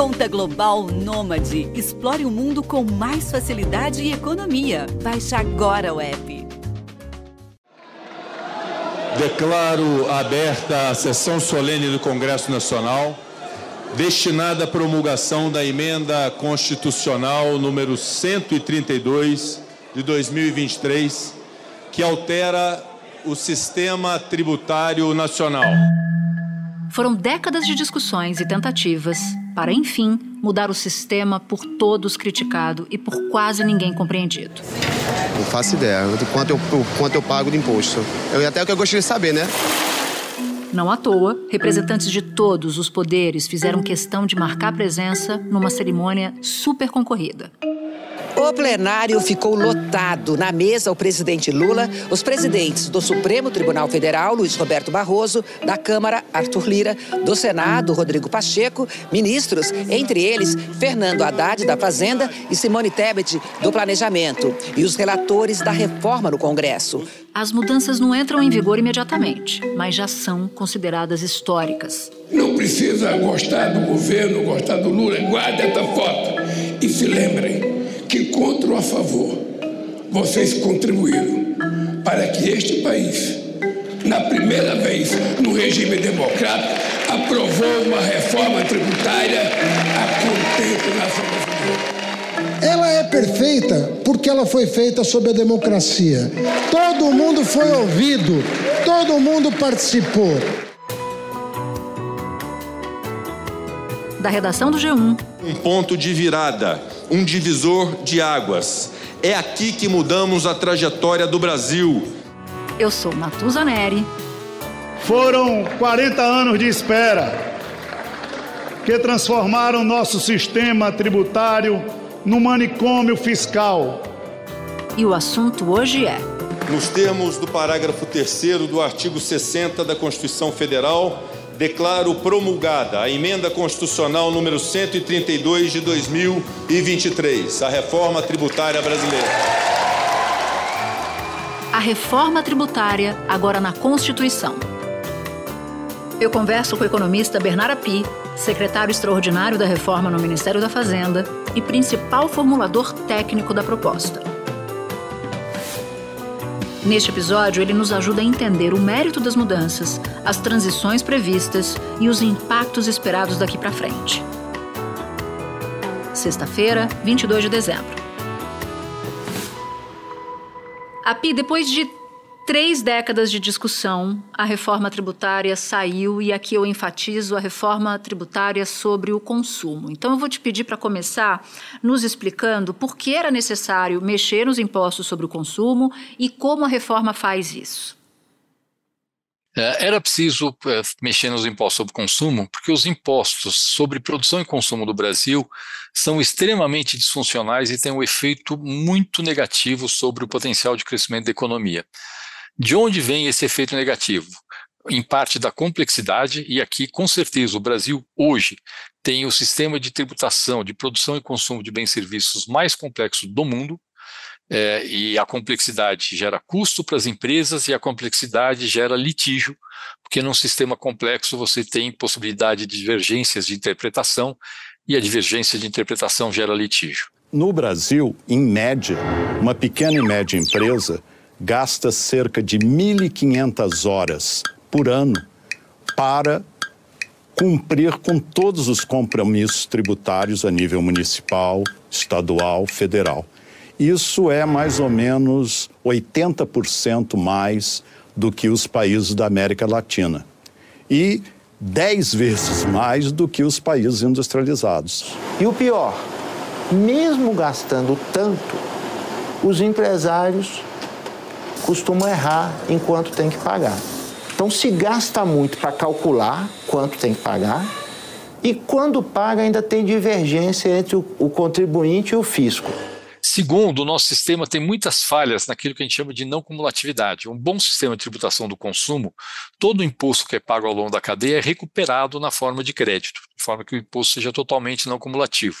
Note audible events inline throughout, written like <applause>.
Conta Global Nômade. Explore o mundo com mais facilidade e economia. Baixe agora o app. Declaro aberta a sessão solene do Congresso Nacional, destinada à promulgação da emenda constitucional número 132 de 2023, que altera o sistema tributário nacional. Foram décadas de discussões e tentativas para, enfim, mudar o sistema por todos criticado e por quase ninguém compreendido. Não faço ideia do quanto eu, quanto eu pago de imposto. Eu, até o que eu gostaria de saber, né? Não à toa, representantes de todos os poderes fizeram questão de marcar presença numa cerimônia super concorrida. O plenário ficou lotado. Na mesa, o presidente Lula, os presidentes do Supremo Tribunal Federal, Luiz Roberto Barroso, da Câmara, Arthur Lira, do Senado, Rodrigo Pacheco, ministros, entre eles, Fernando Haddad, da Fazenda, e Simone Tebet, do Planejamento, e os relatores da reforma no Congresso. As mudanças não entram em vigor imediatamente, mas já são consideradas históricas. Não precisa gostar do governo, gostar do Lula, guarde essa foto e se lembrem que contra ou a favor, vocês contribuíram para que este país, na primeira vez no regime democrático, aprovou uma reforma tributária a contento nacional. Ela é perfeita porque ela foi feita sob a democracia. Todo mundo foi ouvido, todo mundo participou. Da redação do G1. Um ponto de virada um divisor de águas. É aqui que mudamos a trajetória do Brasil. Eu sou Natuza Neri. Foram 40 anos de espera que transformaram nosso sistema tributário num manicômio fiscal. E o assunto hoje é. Nos termos do parágrafo 3 do artigo 60 da Constituição Federal, declaro promulgada a emenda constitucional número 132 de 2023, a reforma tributária brasileira. A reforma tributária agora na Constituição. Eu converso com o economista Bernardo Pi, secretário extraordinário da reforma no Ministério da Fazenda e principal formulador técnico da proposta. Neste episódio, ele nos ajuda a entender o mérito das mudanças, as transições previstas e os impactos esperados daqui para frente. Sexta-feira, 22 de dezembro. API, depois de três décadas de discussão, a reforma tributária saiu e aqui eu enfatizo a reforma tributária sobre o consumo. Então eu vou te pedir para começar nos explicando por que era necessário mexer nos impostos sobre o consumo e como a reforma faz isso. É, era preciso é, mexer nos impostos sobre consumo, porque os impostos sobre produção e consumo do Brasil são extremamente disfuncionais e têm um efeito muito negativo sobre o potencial de crescimento da economia. De onde vem esse efeito negativo? Em parte da complexidade, e aqui, com certeza, o Brasil hoje tem o sistema de tributação, de produção e consumo de bens e serviços mais complexo do mundo, é, e a complexidade gera custo para as empresas e a complexidade gera litígio, porque num sistema complexo você tem possibilidade de divergências de interpretação e a divergência de interpretação gera litígio. No Brasil, em média, uma pequena e média empresa gasta cerca de 1.500 horas por ano para cumprir com todos os compromissos tributários a nível municipal, estadual, federal. Isso é mais ou menos 80% mais do que os países da América Latina. E 10 vezes mais do que os países industrializados. E o pior, mesmo gastando tanto, os empresários costumam errar enquanto tem que pagar. Então se gasta muito para calcular quanto tem que pagar e quando paga ainda tem divergência entre o, contribuinte e o fisco. Segundo, o nosso sistema tem muitas falhas naquilo que a gente chama de não cumulatividade. Um bom sistema de tributação do consumo, todo o imposto que é pago ao longo da cadeia é recuperado na forma de crédito, de forma que o imposto seja totalmente não cumulativo.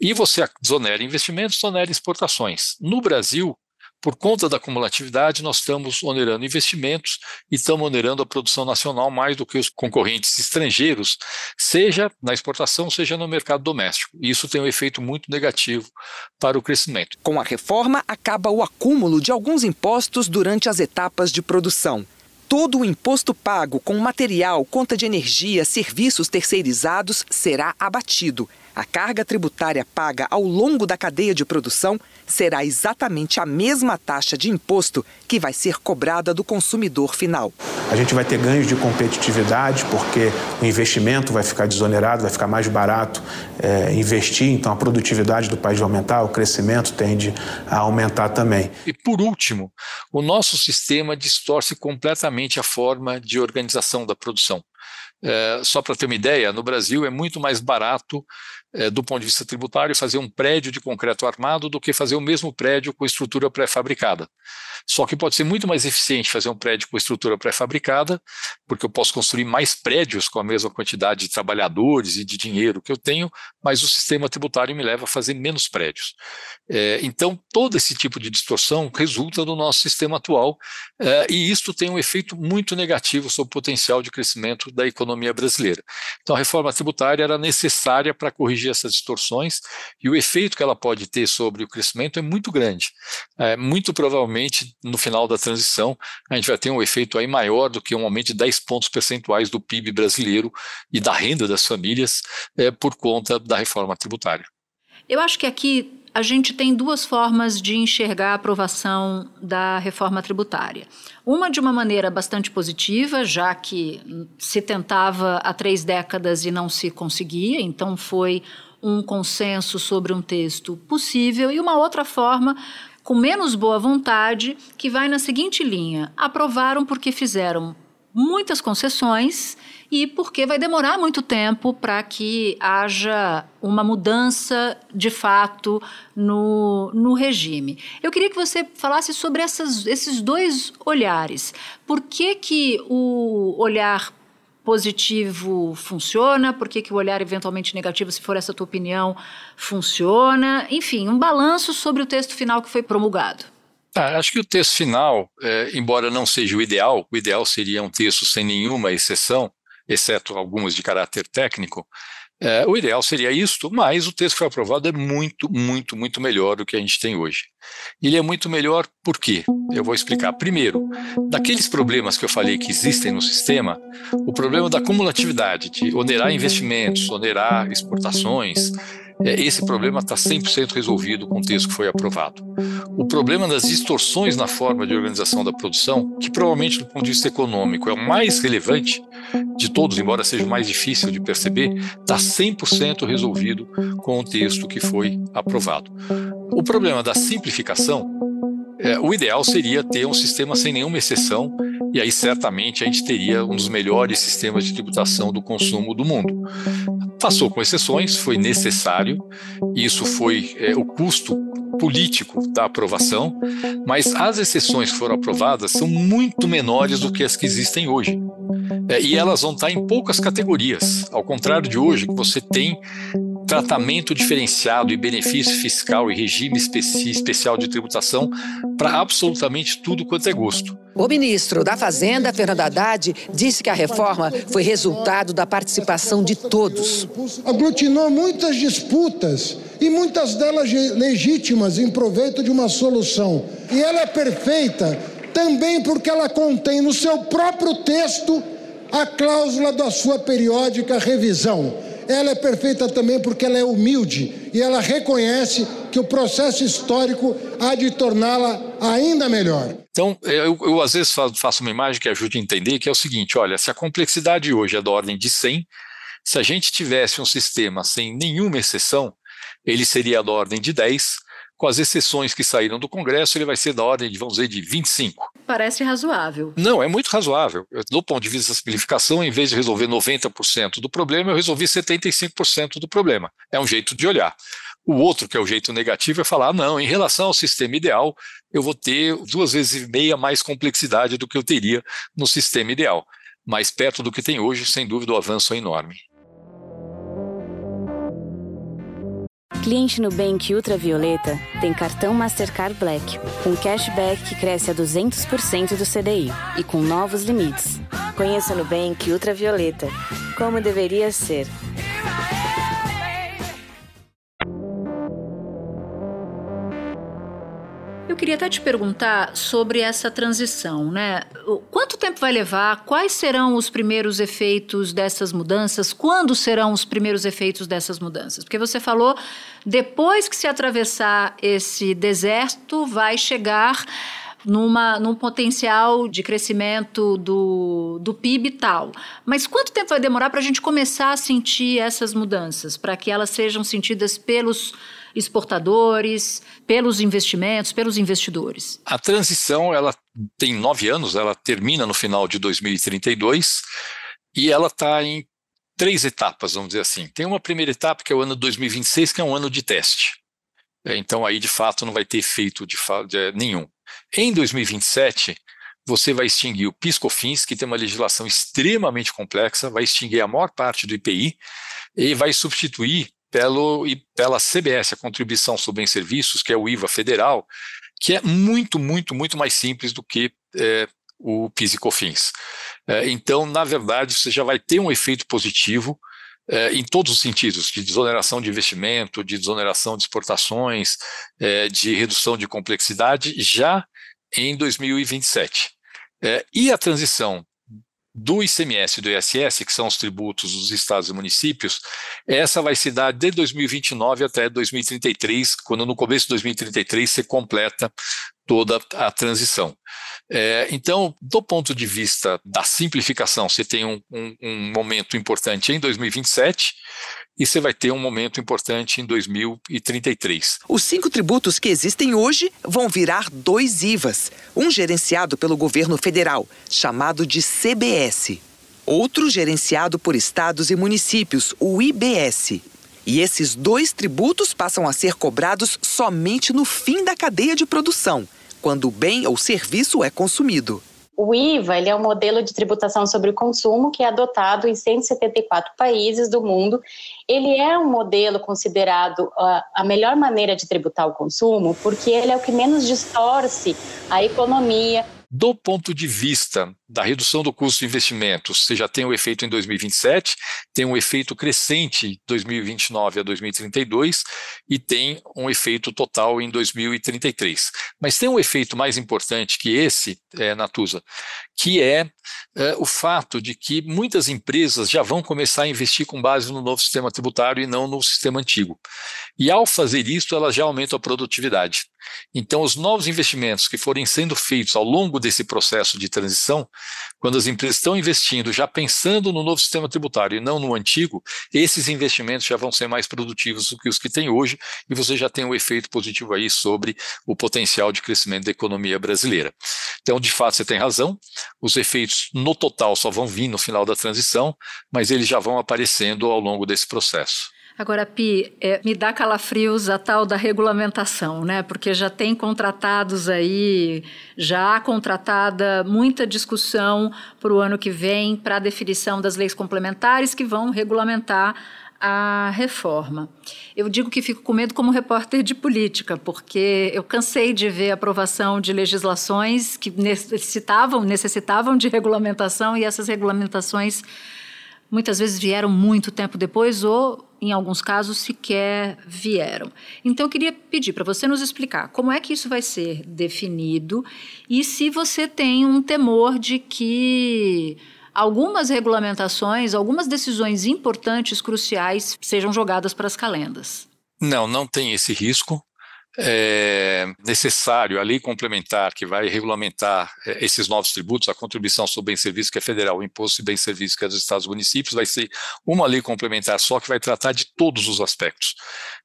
E você desonera investimentos, desonera exportações. No Brasil, Por conta da cumulatividade, nós estamos onerando investimentos e estamos onerando a produção nacional mais do que os concorrentes estrangeiros, seja na exportação, seja no mercado doméstico. E isso tem um efeito muito negativo para o crescimento. Com a reforma, acaba o acúmulo de alguns impostos durante as etapas de produção. Todo o imposto pago com material, conta de energia, serviços terceirizados será abatido. A carga tributária paga ao longo da cadeia de produção será exatamente a mesma taxa de imposto que vai ser cobrada do consumidor final. A gente vai ter ganhos de competitividade, porque o investimento vai ficar desonerado, vai ficar mais barato é, investir, então a produtividade do país vai aumentar, o crescimento tende a aumentar também. E por último, o nosso sistema distorce completamente a forma de organização da produção. É, só para ter uma ideia, no Brasil é muito mais barato do ponto de vista tributário, fazer um prédio de concreto armado do que fazer o mesmo prédio com estrutura pré-fabricada. Só que pode ser muito mais eficiente fazer um prédio com estrutura pré-fabricada, porque eu posso construir mais prédios com a mesma quantidade de trabalhadores e de dinheiro que eu tenho, mas o sistema tributário me leva a fazer menos prédios. É, então, todo esse tipo de distorção resulta do nosso sistema atual, é, e isso tem um efeito muito negativo sobre o potencial de crescimento da economia brasileira. Então, a reforma tributária era necessária para corrigir corrigir essas distorções e o efeito que ela pode ter sobre o crescimento é muito grande. É, muito provavelmente, no final da transição, a gente vai ter um efeito aí maior do que um aumento de 10 pontos percentuais do PIB brasileiro e da renda das famílias é, por conta da reforma tributária. Eu acho que aqui a gente tem duas formas de enxergar a aprovação da reforma tributária. Uma de uma maneira bastante positiva, já que se tentava há três décadas e não se conseguia, então foi um consenso sobre um texto possível, e uma outra forma com menos boa vontade, que vai na seguinte linha: aprovaram porque fizeram muitas concessões e porque vai demorar muito tempo para que haja uma mudança de fato no, no regime. Eu queria que você falasse sobre essas, esses dois olhares. Por que, que o olhar positivo funciona, por que, que o olhar eventualmente negativo, se for essa tua opinião, funciona? Enfim, um balanço sobre o texto final que foi promulgado. Ah, acho que o texto final, é, embora não seja o ideal, o ideal seria um texto sem nenhuma exceção, exceto algumas de caráter técnico, é, o ideal seria isto, mas o texto que foi aprovado é muito, muito, muito melhor do que a gente tem hoje. Ele é muito melhor por quê? Eu vou explicar. Primeiro, daqueles problemas que eu falei que existem no sistema, o problema da cumulatividade, de onerar investimentos, onerar exportações, esse problema está 100% resolvido com o texto que foi aprovado. O problema das distorções na forma de organização da produção, que provavelmente do ponto de vista econômico é o mais relevante de todos, embora seja o mais difícil de perceber, está 100% resolvido com o texto que foi aprovado. O problema da simplificação, é, o ideal seria ter um sistema sem nenhuma exceção, e aí certamente a gente teria um dos melhores sistemas de tributação do consumo do mundo. Passou com exceções, foi necessário, isso foi é, o custo político da aprovação, mas as exceções que foram aprovadas são muito menores do que as que existem hoje. É, e elas vão estar em poucas categorias, ao contrário de hoje, que você tem tratamento diferenciado e benefício fiscal e regime especi especial de tributação para absolutamente tudo quanto é gosto. O ministro da Fazenda, Fernando Haddad, disse que a reforma foi resultado da participação de todos. Aglutinou muitas disputas e muitas delas legítimas em proveito de uma solução. E ela é perfeita também porque ela contém no seu próprio texto a cláusula da sua periódica revisão ela é perfeita também porque ela é humilde e ela reconhece que o processo histórico há de torná-la ainda melhor. Então, eu, eu, às vezes faço uma imagem que ajude a entender que é o seguinte: olha, se a complexidade hoje é da ordem de 100, se a gente tivesse um sistema sem nenhuma exceção, ele seria da ordem de 10 com as exceções que saíram do Congresso, ele vai ser da ordem de, vamos dizer, de 25. Parece razoável. Não, é muito razoável. Do ponto de vista da simplificação, em vez de resolver 90% do problema, eu resolvi 75% do problema. É um jeito de olhar. O outro, que é o jeito negativo, é falar: não, em relação ao sistema ideal, eu vou ter duas vezes e meia mais complexidade do que eu teria no sistema ideal. Mas perto do que tem hoje, sem dúvida, o avanço é enorme. Cliente Nubank Ultravioleta tem cartão Mastercard Black, com cashback que cresce a 200% do CDI e com novos limites. Conheça Nubank Ultravioleta, como deveria ser. Queria até te perguntar sobre essa transição, né? Quanto tempo vai levar? Quais serão os primeiros efeitos dessas mudanças? Quando serão os primeiros efeitos dessas mudanças? Porque você falou, depois que se atravessar esse deserto, vai chegar numa, num potencial de crescimento do, do PIB tal. Mas quanto tempo vai demorar para a gente começar a sentir essas mudanças, para que elas sejam sentidas pelos exportadores, pelos investimentos, pelos investidores? A transição ela tem nove anos, ela termina no final de 2032 e ela está em três etapas, vamos dizer assim. Tem uma primeira etapa que é o ano 2026, que é um ano de teste. É, então aí de fato não vai ter efeito de, de nenhum. Em 2027 você vai extinguir o PIS/COFINS, que tem uma legislação extremamente complexa, vai extinguir a maior parte do IPI e vai substituir pelo, e pela CBS, a Contribuição sobre Bens Serviços, que é o IVA federal, que é muito, muito, muito mais simples do que é, o PIS e COFINS. É, então, na verdade, você já vai ter um efeito positivo é, em todos os sentidos, de desoneração de investimento, de desoneração de exportações, é, de redução de complexidade, já em 2027. É, e a transição do ICMS e do ISS, que são os tributos dos estados e municípios, essa vai se dar de 2029 até 2033, quando no começo de 2033 se completa toda a transição. É, então, do ponto de vista da simplificação, você tem um, um, um momento importante em 2027 e você vai ter um momento importante em 2033. Os cinco tributos que existem hoje vão virar dois IVAs, um gerenciado pelo governo federal, chamado de CBS, outro gerenciado por estados e municípios, o IBS. E esses dois tributos passam a ser cobrados somente no fim da cadeia de produção, quando o bem ou serviço é consumido. O IVA ele é um modelo de tributação sobre o consumo que é adotado em 174 países do mundo. Ele é um modelo considerado a, a melhor maneira de tributar o consumo porque ele é o que menos distorce a economia, do ponto de vista da redução do custo de investimentos, você já tem o efeito em 2027, tem um efeito crescente de 2029 a 2032 e tem um efeito total em 2033. Mas tem um efeito mais importante que esse, é, Natuza, que é, é o fato de que muitas empresas já vão começar a investir com base no novo sistema tributário e não no sistema antigo. E ao fazer isso, elas já aumentam a produtividade. Então, os novos investimentos que forem sendo feitos ao longo desse processo de transição, quando as empresas estão investindo já pensando no novo sistema tributário e não no antigo, esses investimentos já vão ser mais produtivos do que os que tem hoje e você já tem um efeito positivo aí sobre o potencial de crescimento da economia brasileira. Então, de fato, você tem razão, os efeitos no total só vão vir no final da transição, mas eles já vão aparecendo ao longo desse processo. Agora, Pi, é, me dá calafrios a tal da regulamentação, né? Porque já tem contratados aí, já há contratada muita discussão para o ano que vem para a definição das leis complementares que vão regulamentar a reforma. Eu digo que fico com medo como repórter de política, porque eu cansei de ver aprovação de legislações que necessitavam, necessitavam de regulamentação e essas regulamentações muitas vezes vieram muito tempo depois ou em alguns casos sequer vieram. Então eu queria pedir para você nos explicar como é que isso vai ser definido e se você tem um temor de que algumas regulamentações, algumas decisões importantes, cruciais, sejam jogadas para as calendas. Não, não tem esse risco é necessário a lei complementar que vai regulamentar é, esses novos tributos, a contribuição sobre bem serviço que é federal, o imposto de bem serviço que é dos estados e municípios, vai ser uma lei complementar só que vai tratar de todos os aspectos.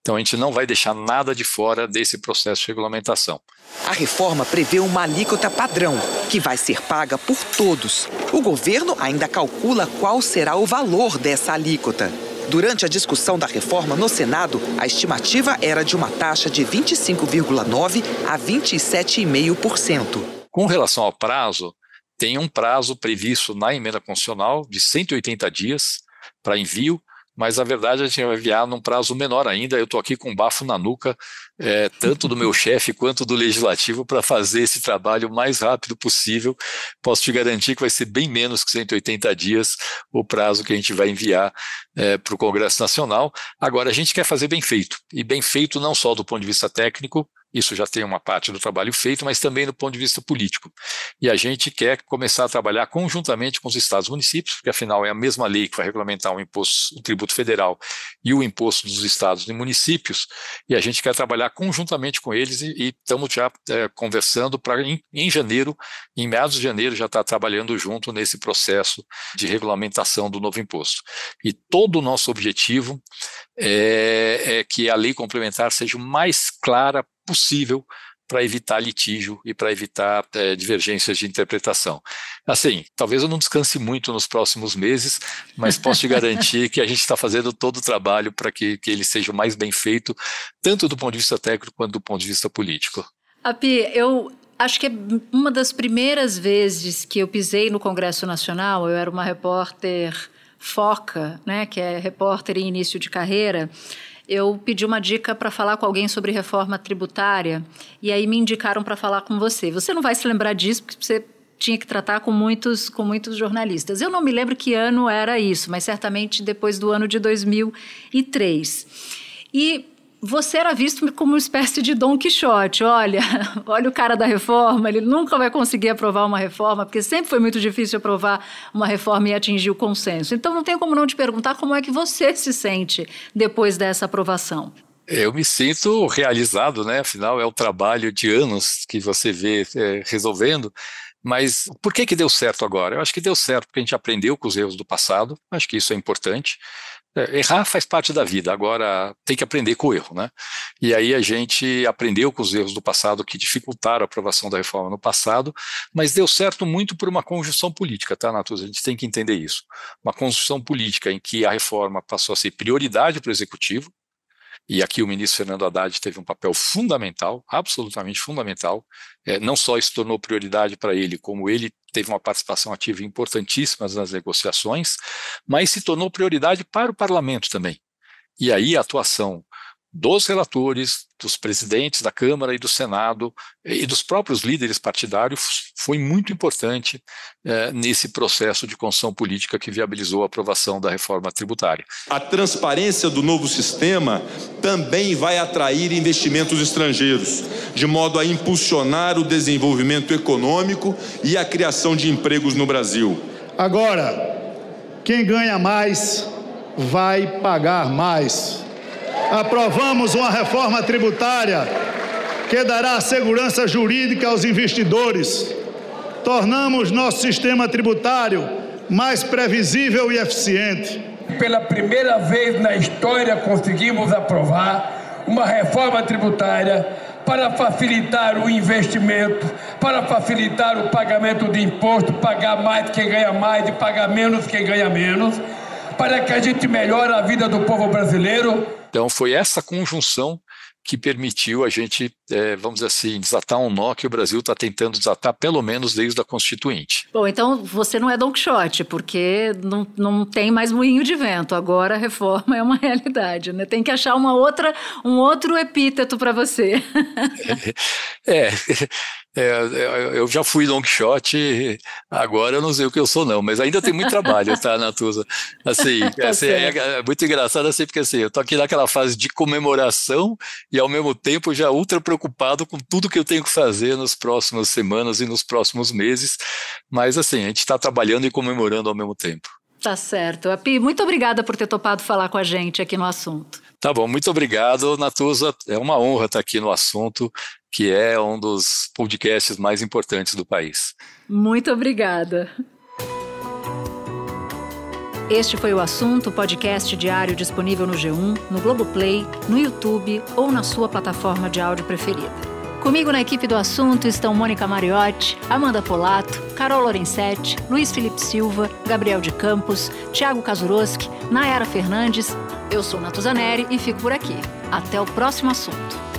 Então a gente não vai deixar nada de fora desse processo de regulamentação. A reforma prevê uma alíquota padrão, que vai ser paga por todos. O governo ainda calcula qual será o valor dessa alíquota. Durante a discussão da reforma no Senado, a estimativa era de uma taxa de 25,9% a 27,5%. Com relação ao prazo, tem um prazo previsto na emenda constitucional de 180 dias para envio mas a verdade a gente vai enviar num prazo menor ainda. Eu estou aqui com um bafo na nuca, é, tanto do meu <laughs> chefe quanto do legislativo, para fazer esse trabalho o mais rápido possível. Posso te garantir que vai ser bem menos que 180 dias o prazo que a gente vai enviar é, para o Congresso Nacional. Agora, a gente quer fazer bem feito, e bem feito não só do ponto de vista técnico, isso já tem uma parte do trabalho feito, mas também do ponto de vista político. E a gente quer começar a trabalhar conjuntamente com os estados e municípios, porque afinal é a mesma lei que vai regulamentar o imposto, o tributo federal e o imposto dos estados e municípios, e a gente quer trabalhar conjuntamente com eles e, estamos já é, conversando para em, em, janeiro, em meados de janeiro, já estar tá trabalhando junto nesse processo de regulamentação do novo imposto. E todo o nosso objetivo é, é que a lei complementar seja o mais clara possível para evitar litígio e para evitar é, divergências de interpretação. Assim, talvez eu não descanse muito nos próximos meses, mas posso te garantir que a gente está fazendo todo o trabalho para que, que ele seja o mais bem feito, tanto do ponto de vista técnico quanto do ponto de vista político. Api, eu acho que é uma das primeiras vezes que eu pisei no Congresso Nacional, eu era uma repórter foca, né, que é repórter em início de carreira, eu pedi uma dica para falar com alguém sobre reforma tributária e aí me indicaram para falar com você. Você não vai se lembrar disso porque você tinha que tratar com muitos, com muitos jornalistas. Eu não me lembro que ano era isso, mas certamente depois do ano de 2003. E você era visto como uma espécie de Dom Quixote. Olha, <laughs> olha o cara da reforma, ele nunca vai conseguir aprovar uma reforma, porque sempre foi muito difícil aprovar uma reforma e atingir o consenso. Então não tem como não te perguntar como é que você se sente depois dessa aprovação. Eu me sinto realizado, né? Afinal, é o trabalho de anos que você vê é, resolvendo. Mas por que, que deu certo agora? Eu acho que deu certo porque a gente aprendeu com os erros do passado, acho que isso é importante. É, errar faz parte da vida, agora tem que aprender com o erro, né? E aí a gente aprendeu com os erros do passado que dificultaram a aprovação da reforma no passado, mas deu certo muito por uma conjunção política, tá, Natuza? A gente tem que entender isso. Uma conjunção política em que a reforma passou a ser prioridade para o executivo, e aqui o ministro Fernando Haddad teve um papel fundamental, absolutamente fundamental. É, não só isso tornou prioridade para ele, como ele teve uma participação ativa importantíssima nas negociações, mas se tornou prioridade para o parlamento também. E aí a atuação dos relatores, dos presidentes da Câmara e do Senado e dos próprios líderes partidários foi muito importante é, nesse processo de construção política que viabilizou a aprovação da reforma tributária. A transparência do novo sistema também vai atrair investimentos estrangeiros, de modo a impulsionar o desenvolvimento econômico e a criação de empregos no Brasil. Agora, quem ganha mais vai pagar mais aprovamos uma reforma tributária que dará segurança jurídica aos investidores. Tornamos nosso sistema tributário mais previsível e eficiente. Pela primeira vez na história, conseguimos aprovar uma reforma tributária para facilitar o investimento, para facilitar o pagamento de imposto, pagar mais quem ganha mais e pagar menos quem ganha menos, para que a gente melhore a vida do povo brasileiro então, foi essa conjunção que permitiu a gente, é, vamos dizer assim, desatar um nó que o Brasil está tentando desatar pelo menos desde a Constituinte. Bom, então você não é Don Quixote, porque não, não tem mais moinho de vento. Agora a reforma <laughs> é uma realidade, né? Tem que achar uma outra, um outro epíteto para você. <laughs> é, <laughs> é, é, eu já fui long shot, agora eu não sei o que eu sou não, mas ainda tem muito trabalho, tá, Natuza? Assim, tá assim é, é, muito engraçado assim, porque assim, eu tô aqui naquela fase de comemoração e ao mesmo tempo já ultra preocupado com tudo que eu tenho que fazer nas próximas semanas e nos próximos meses, mas assim, a gente está trabalhando e comemorando ao mesmo tempo. Tá certo. Api, muito obrigada por ter topado falar com a gente aqui no assunto. Tá bom, muito obrigado, Natuza. É uma honra estar aqui no assunto que é um dos podcasts mais importantes do país. Muito obrigada. Este foi o assunto, podcast diário disponível no G1, no Globoplay, no YouTube ou na sua plataforma de áudio preferida. Comigo na equipe do assunto estão Mônica Mariotti, Amanda Polato, Carol Lorenzetti, Luiz Felipe Silva, Gabriel de Campos, Thiago Kazuroski, Nayara Fernandes. Eu sou Natuzaneri e fico por aqui. Até o próximo assunto.